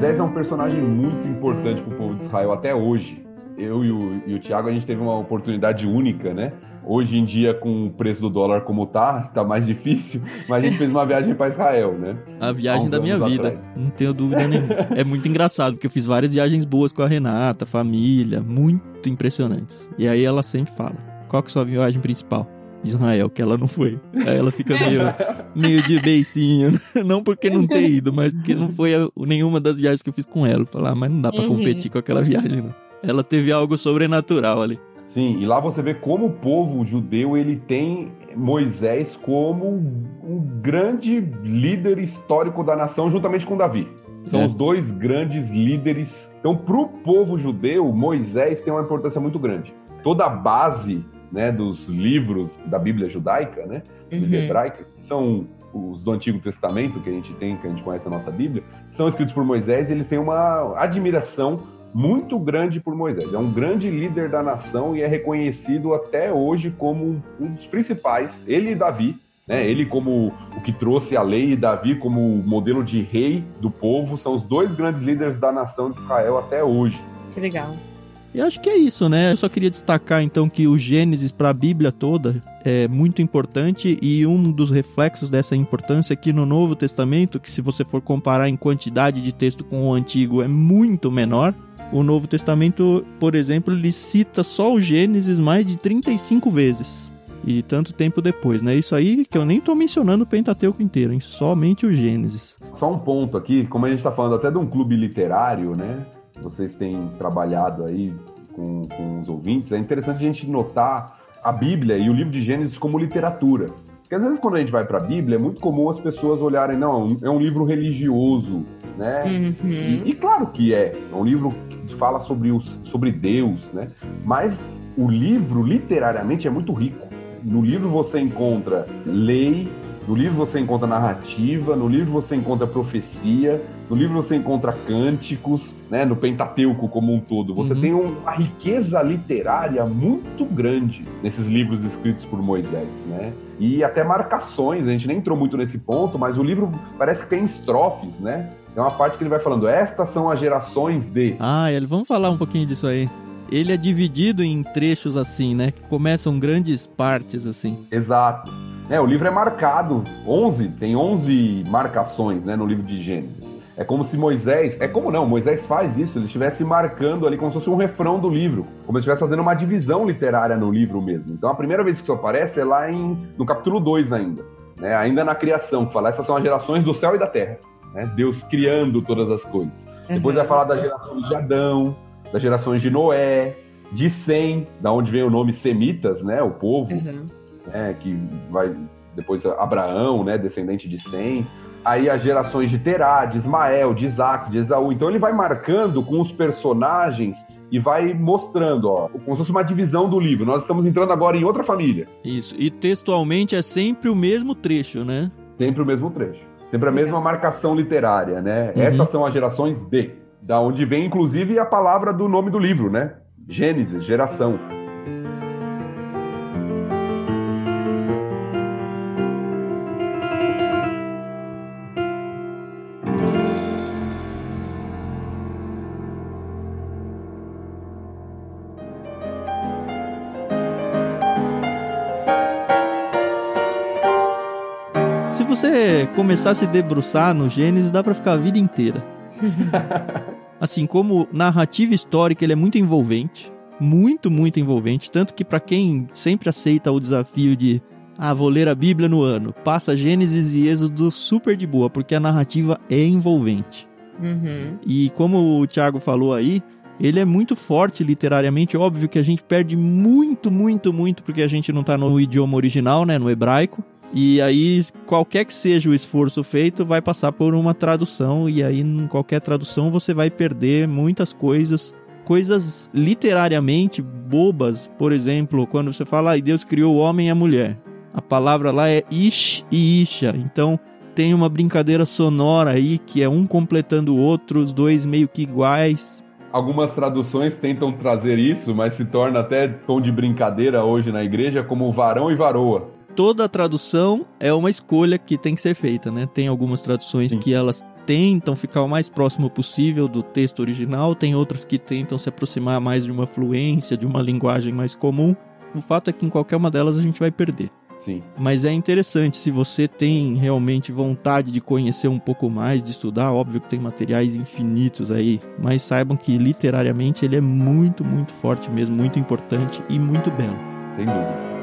Moisés é um personagem muito importante para o povo de Israel até hoje. Eu e o, e o Tiago, a gente teve uma oportunidade única, né? Hoje em dia, com o preço do dólar como tá, (laughs) tá mais difícil, mas a gente fez uma viagem para Israel, né? A viagem da minha vida, atrás. não tenho dúvida nenhuma. é muito engraçado, porque eu fiz várias viagens boas com a Renata, família, muito impressionantes. E aí ela sempre fala: qual que é a sua viagem principal? Israel, que ela não foi. Aí ela fica meio, meio de beicinho. (laughs) Não porque não ter (laughs) ido, mas porque não foi a, nenhuma das viagens que eu fiz com ela. Falar, ah, mas não dá pra uhum. competir com aquela viagem, não. Ela teve algo sobrenatural ali. Sim, e lá você vê como o povo judeu ele tem Moisés como um grande líder histórico da nação, juntamente com Davi. São é. os dois grandes líderes. Então, para o povo judeu, Moisés tem uma importância muito grande. Toda a base né, dos livros da Bíblia judaica, né, uhum. Bíblia hebraica, que são os do Antigo Testamento que a gente tem, que a gente conhece a nossa Bíblia, são escritos por Moisés e eles têm uma admiração muito grande por Moisés. É um grande líder da nação e é reconhecido até hoje como um dos principais, ele e Davi, né? Ele como o que trouxe a lei e Davi como modelo de rei do povo, são os dois grandes líderes da nação de Israel até hoje. Que legal. E acho que é isso, né? Eu só queria destacar então que o Gênesis para a Bíblia toda é muito importante e um dos reflexos dessa importância aqui no Novo Testamento, que se você for comparar em quantidade de texto com o Antigo é muito menor. O Novo Testamento, por exemplo, ele cita só o Gênesis mais de 35 vezes. e tanto tempo depois, né? Isso aí que eu nem tô mencionando o Pentateuco inteiro, hein? Somente o Gênesis. Só um ponto aqui, como a gente tá falando até de um clube literário, né? Vocês têm trabalhado aí com, com os ouvintes, é interessante a gente notar a Bíblia e o livro de Gênesis como literatura. Porque às vezes quando a gente vai para a Bíblia, é muito comum as pessoas olharem, não, é um livro religioso, né? Uhum. E, e claro que é, é um livro que fala sobre, os, sobre Deus, né? Mas o livro, literariamente, é muito rico. No livro você encontra lei, no livro você encontra narrativa, no livro você encontra profecia, no livro você encontra cânticos, né, no Pentateuco como um todo. Você Uhum. tem uma riqueza literária muito grande nesses livros escritos por Moisés, né? E até marcações, a gente nem entrou muito nesse ponto, mas o livro parece que tem estrofes, né? Tem uma parte que ele vai falando, estas são as gerações de. Ah, ele, vamos falar um pouquinho disso aí. Ele é dividido em trechos assim, né? Que começam grandes partes assim. Exato. É, o livro é marcado, 11, tem 11 marcações, né, no livro de Gênesis. É como se Moisés, é como não, Moisés faz isso, ele estivesse marcando ali como se fosse um refrão do livro, como se estivesse fazendo uma divisão literária no livro mesmo. Então a primeira vez que isso aparece é lá em, no capítulo 2 ainda, né, ainda na criação, que fala, essas são as gerações do céu e da terra, né, Deus criando todas as coisas. Depois vai falar das gerações de Adão, das gerações de Noé, de Sem, da onde vem o nome Semitas, né, o povo, Uhum. Né, que vai depois Abraão, né, descendente de Sem, aí as gerações de Terá, de Ismael, de Isaac, de Esaú. Então ele vai marcando com os personagens e vai mostrando, ó, como se fosse uma divisão do livro. Nós estamos entrando agora em outra família. Isso. E textualmente é sempre o mesmo trecho, né? Sempre o mesmo trecho. Sempre a mesma marcação literária, né? Uhum. Essas são as gerações de. Da onde vem, inclusive, a palavra do nome do livro, né? Gênesis, geração. Você começar a se debruçar no Gênesis, dá pra ficar a vida inteira. (laughs) Assim, como narrativa histórica, ele é muito envolvente. Muito, muito envolvente. Tanto que pra quem sempre aceita o desafio de ah, vou ler a Bíblia no ano, passa Gênesis e Êxodo super de boa, porque a narrativa é envolvente. Uhum. E como o Thiago falou aí, ele é muito forte literariamente. Óbvio que a gente perde muito, muito, muito porque a gente não tá no idioma original, né, no hebraico. E aí, qualquer que seja o esforço feito, vai passar por uma tradução. E aí, em qualquer tradução, você vai perder muitas coisas. Coisas literariamente bobas. Por exemplo, quando você fala, ai, Deus criou o homem e a mulher. A palavra lá é ish e isha. Então, tem uma brincadeira sonora aí que é um completando o outro, os dois meio que iguais. Algumas traduções tentam trazer isso, mas se torna até tom de brincadeira hoje na igreja, como varão e varoa. Toda tradução é uma escolha que tem que ser feita, né? Tem algumas traduções Sim. que elas tentam ficar o mais próximo possível do texto original, tem outras que tentam se aproximar mais de uma fluência, de uma linguagem mais comum. O fato é que em qualquer uma delas a gente vai perder. Sim. Mas é interessante, se você tem realmente vontade de conhecer um pouco mais, de estudar, óbvio que tem materiais infinitos aí, mas saibam que literariamente ele é muito, muito forte mesmo, muito importante e muito belo. Sem dúvida.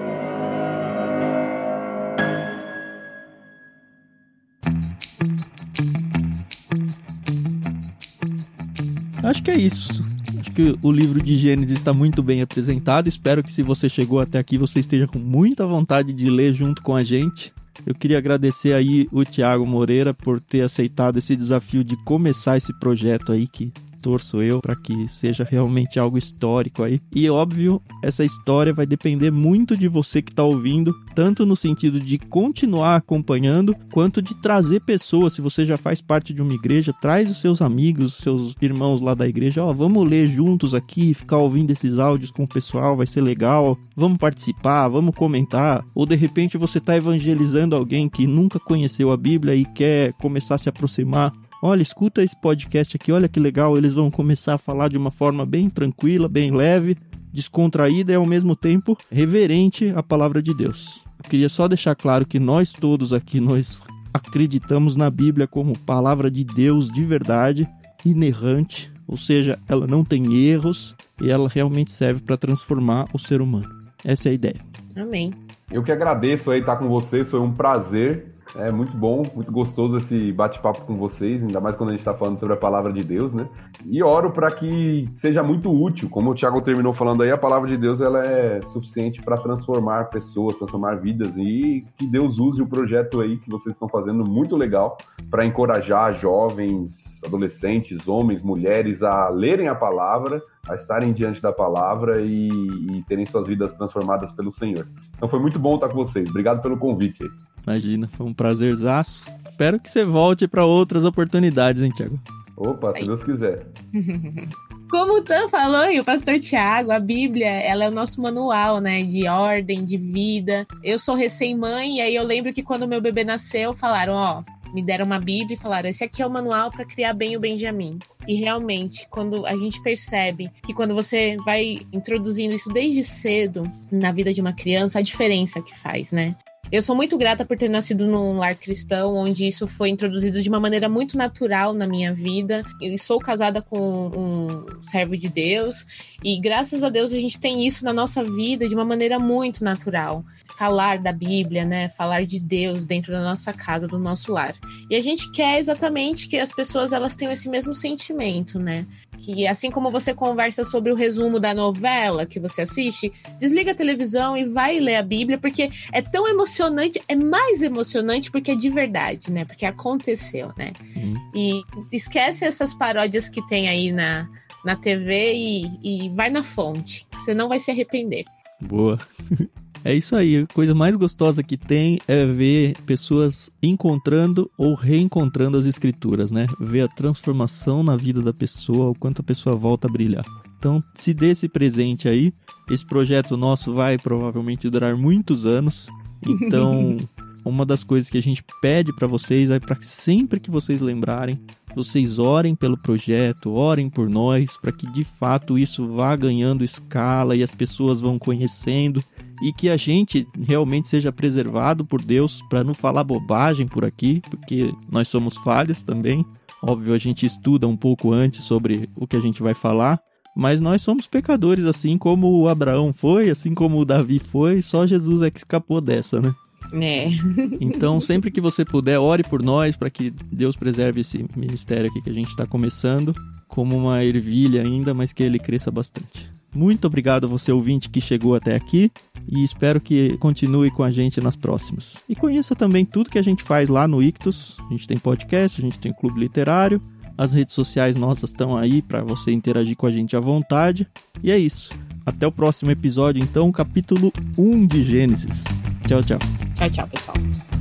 Acho que é isso. Acho que o livro de Gênesis está muito bem apresentado. Espero que se você chegou até aqui, você esteja com muita vontade de ler junto com a gente. Eu queria agradecer aí o Tiago Moreira por ter aceitado esse desafio de começar esse projeto aí que torço eu para que seja realmente algo histórico aí. E óbvio, essa história vai depender muito de você que está ouvindo, tanto no sentido de continuar acompanhando, quanto de trazer pessoas. Se você já faz parte de uma igreja, traz os seus amigos, seus irmãos lá da igreja, ó, vamos ler juntos aqui, ficar ouvindo esses áudios com o pessoal, vai ser legal. Vamos participar, vamos comentar. Ou de repente você está evangelizando alguém que nunca conheceu a Bíblia e quer começar a se aproximar. Olha, escuta esse podcast aqui, olha que legal, eles vão começar a falar de uma forma bem tranquila, bem leve, descontraída e ao mesmo tempo reverente à palavra de Deus. Eu queria só deixar claro que nós todos aqui nós acreditamos na Bíblia como palavra de Deus de verdade, inerrante, ou seja, ela não tem erros e ela realmente serve para transformar o ser humano. Essa é a ideia. Amém. Eu que agradeço aí estar com vocês, foi um prazer. É muito bom, muito gostoso esse bate-papo com vocês, ainda mais quando a gente está falando sobre a palavra de Deus, né? E oro para que seja muito útil. Como o Thiago terminou falando aí, a palavra de Deus ela é suficiente para transformar pessoas, transformar vidas e que Deus use o projeto aí que vocês estão fazendo muito legal para encorajar jovens, adolescentes, homens, mulheres a lerem a palavra a estarem diante da palavra e, e, terem suas vidas transformadas pelo Senhor. Então foi muito bom estar com vocês. Obrigado pelo convite. Imagina, foi um prazerzaço. Espero que você volte para outras oportunidades, hein, Tiago? Opa, se Deus quiser. (laughs) Como o Tan falou e o pastor Tiago, a Bíblia, ela é o nosso manual, né, de ordem, de vida. Eu sou recém-mãe e aí eu lembro que quando meu bebê nasceu, falaram, ó, me deram uma Bíblia e falaram: esse aqui é o manual para criar bem o Benjamin. E realmente, quando a gente percebe que quando você vai introduzindo isso desde cedo na vida de uma criança, a diferença que faz, né? Eu sou muito grata por ter nascido num lar cristão, onde isso foi introduzido de uma maneira muito natural na minha vida. Eu sou casada com um servo de Deus, e graças a Deus a gente tem isso na nossa vida de uma maneira muito natural falar da Bíblia, né? Falar de Deus dentro da nossa casa, do nosso lar. E a gente quer exatamente que as pessoas elas tenham esse mesmo sentimento, né? Que assim como você conversa sobre o resumo da novela que você assiste, desliga a televisão e vai ler a Bíblia, porque é tão emocionante, é mais emocionante porque é de verdade, né? Porque aconteceu, né? Uhum. E esquece essas paródias que tem aí na, na TV e, e vai na fonte, você não vai se arrepender. Boa. (laughs) É isso aí, a coisa mais gostosa que tem é ver pessoas encontrando ou reencontrando as escrituras, né? Ver a transformação na vida da pessoa, o quanto a pessoa volta a brilhar. Então, se dê esse presente aí. Esse projeto nosso vai provavelmente durar muitos anos. Então, (laughs) uma das coisas que a gente pede para vocês é para sempre que vocês lembrarem, vocês orem pelo projeto, orem por nós, para que de fato isso vá ganhando escala e as pessoas vão conhecendo e que a gente realmente seja preservado por Deus para não falar bobagem por aqui, porque nós somos falhas também. Óbvio, a gente estuda um pouco antes sobre o que a gente vai falar, mas nós somos pecadores, assim como o Abraão foi, assim como o Davi foi, só Jesus é que escapou dessa, né? É. (laughs) Então, sempre que você puder, ore por nós para que Deus preserve esse ministério aqui que a gente está começando, como uma ervilha ainda, mas que ele cresça bastante. Muito obrigado a você ouvinte que chegou até aqui e espero que continue com a gente nas próximas. E conheça também tudo que a gente faz lá no Ictus. A gente tem podcast, a gente tem clube literário, as redes sociais nossas estão aí para você interagir com a gente à vontade. E é isso. Até o próximo episódio, então, capítulo 1 de Gênesis. Tchau, tchau. Tchau, tchau, pessoal.